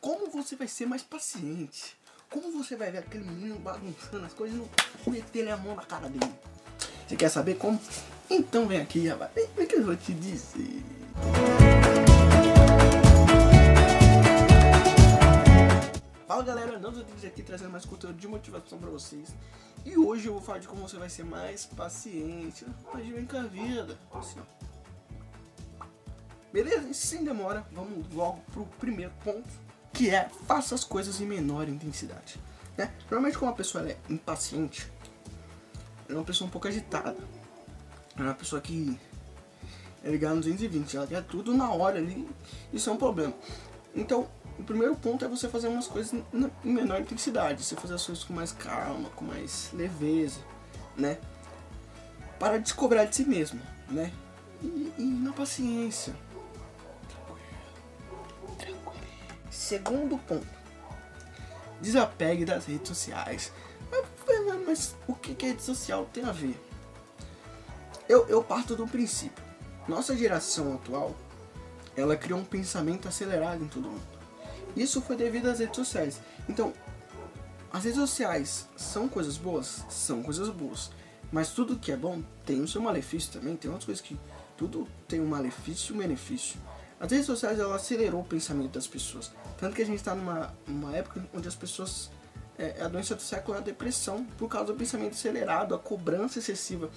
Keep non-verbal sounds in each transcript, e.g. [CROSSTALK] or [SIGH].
como você vai ser mais paciente. Como você vai ver aquele menino bagunçando as coisas e meter a mão na cara dele. Você quer saber como? Então vem aqui, rapaz. Vem, que eu vou te dizer. Fala galera, Nando Rodrigues aqui trazendo mais conteúdo de motivação pra vocês. E hoje eu vou falar de como você vai ser mais paciente. Mas vem com a vida. Assim, ó. Beleza? E sem demora, vamos logo pro primeiro ponto, que é faça as coisas em menor intensidade. Né? Normalmente quando uma pessoa é impaciente, ela é uma pessoa um pouco agitada. É uma pessoa que é ligada no 220, ela quer tudo na hora ali, isso é um problema. Então, o primeiro ponto é você fazer umas coisas em menor intensidade, você fazer as coisas com mais calma, com mais leveza, né? Para descobrir de si mesmo, né? E, e na paciência. Segundo ponto. Desapegue das redes sociais. Mas, mas o que, que a rede social tem a ver? Eu, eu parto do princípio. Nossa geração atual, ela criou um pensamento acelerado em todo mundo isso foi devido às redes sociais. Então, as redes sociais são coisas boas? São coisas boas. Mas tudo que é bom tem o seu malefício também. Tem outras coisas que tudo tem um malefício e um benefício. As redes sociais ela acelerou o pensamento das pessoas. Tanto que a gente está numa, numa época onde as pessoas. É, a doença do século é a depressão, por causa do pensamento acelerado, a cobrança excessiva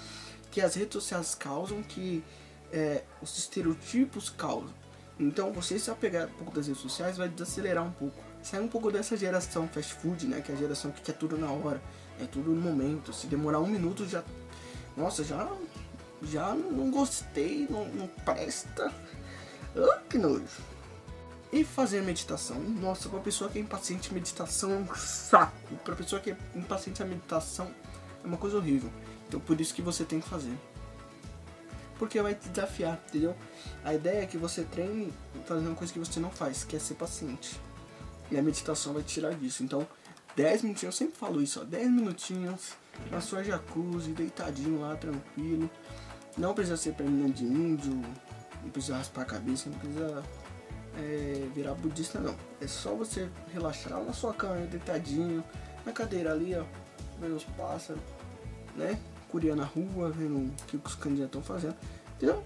que as redes sociais causam, que é, os estereotipos causam. Então você se apegar um pouco das redes sociais vai desacelerar um pouco. Sai um pouco dessa geração fast food, né? Que é a geração que quer tudo na hora. É tudo no momento. Se demorar um minuto já. Nossa, já. Já não gostei, não, não presta. Que nojo. E fazer meditação. Nossa, pra pessoa que é impaciente, meditação é um saco. Pra pessoa que é impaciente, a meditação é uma coisa horrível. Então por isso que você tem que fazer porque vai te desafiar, entendeu? A ideia é que você treine fazendo uma coisa que você não faz, que é ser paciente. E a meditação vai te tirar disso. Então, 10 minutinhos, eu sempre falo isso, ó, 10 minutinhos na sua jacuzzi, deitadinho lá, tranquilo. Não precisa ser perna de índio, não precisa raspar a cabeça, não precisa é, virar budista não. É só você relaxar na sua cama, deitadinho, na cadeira ali, ó, vendo os pássaros, né? curia na rua, vendo o que os candidatos estão fazendo. Entendeu?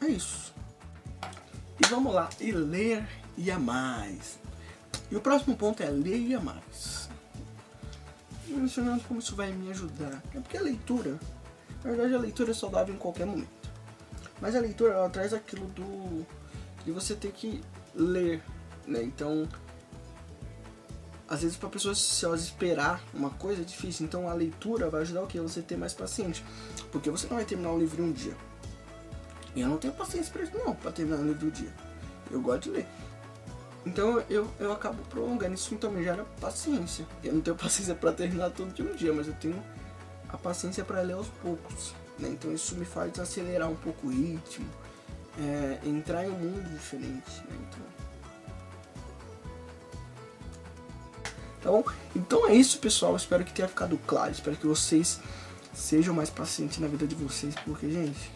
É isso. E vamos lá, e ler e a mais. E o próximo ponto é ler e a mais. Mencionando como isso vai me ajudar. É porque a leitura, na verdade a leitura é saudável em qualquer momento. Mas a leitura ela traz aquilo do de você ter que ler, né? Então às vezes para pessoas esperar uma coisa é difícil. Então a leitura vai ajudar o que? Você ter mais paciente. Porque você não vai terminar o livro em um dia. E eu não tenho paciência para isso não, para terminar o livro em um dia. Eu gosto de ler. Então eu, eu acabo prolongando. Isso então me gera paciência. Eu não tenho [LAUGHS] paciência para terminar tudo de um dia, mas eu tenho a paciência para ler aos poucos. Né? Então isso me faz acelerar um pouco o ritmo, é, entrar em um mundo diferente. Né? Então, bom? Então é isso, pessoal. Espero que tenha ficado claro. Espero que vocês sejam mais pacientes na vida de vocês. Porque, gente,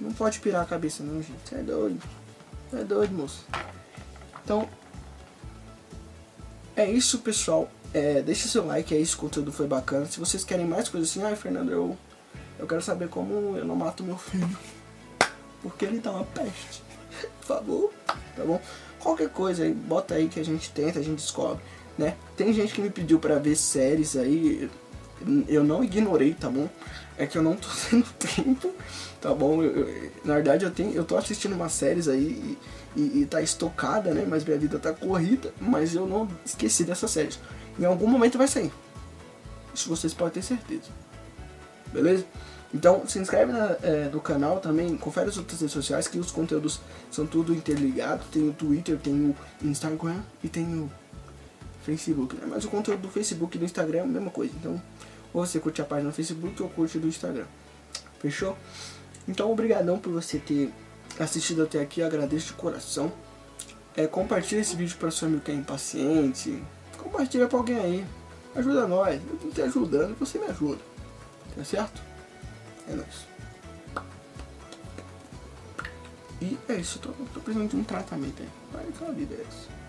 não pode pirar a cabeça, não, gente. Você é doido. Você é doido, moço. Então, é isso, pessoal. É, deixa seu like aí se o conteúdo foi bacana. Se vocês querem mais coisas assim, ai, Fernando, eu, eu quero saber como eu não mato meu filho. Porque ele tá uma peste. Por favor, tá bom? Qualquer coisa aí, bota aí que a gente tenta, a gente descobre né? Tem gente que me pediu para ver séries aí, eu não ignorei, tá bom? É que eu não tô [LAUGHS] tendo tempo, tá bom? Eu, eu, na verdade eu tenho, eu tô assistindo umas séries aí e, e, e, tá estocada, né? Mas minha vida tá corrida, mas eu não esqueci dessas séries. Em algum momento vai sair. Isso vocês podem ter certeza. Beleza? Então se inscreve na, é, no canal também, confere as outras redes sociais que os conteúdos são tudo interligados. Tem o Twitter, tem o Instagram e tem o Facebook, né? Mas o conteúdo do Facebook e do Instagram é a mesma coisa. Então, ou você curte a página do Facebook ou curte do Instagram. Fechou? Então, obrigadão por você ter assistido até aqui. Agradeço de coração. É, compartilha esse vídeo para seu amigo que é impaciente. Compartilha para alguém aí. Ajuda nós. Eu tô te ajudando, você me ajuda. Tá certo? É nóis. E é isso, tô, tô precisando de um tratamento aí. Vai, a vida é essa.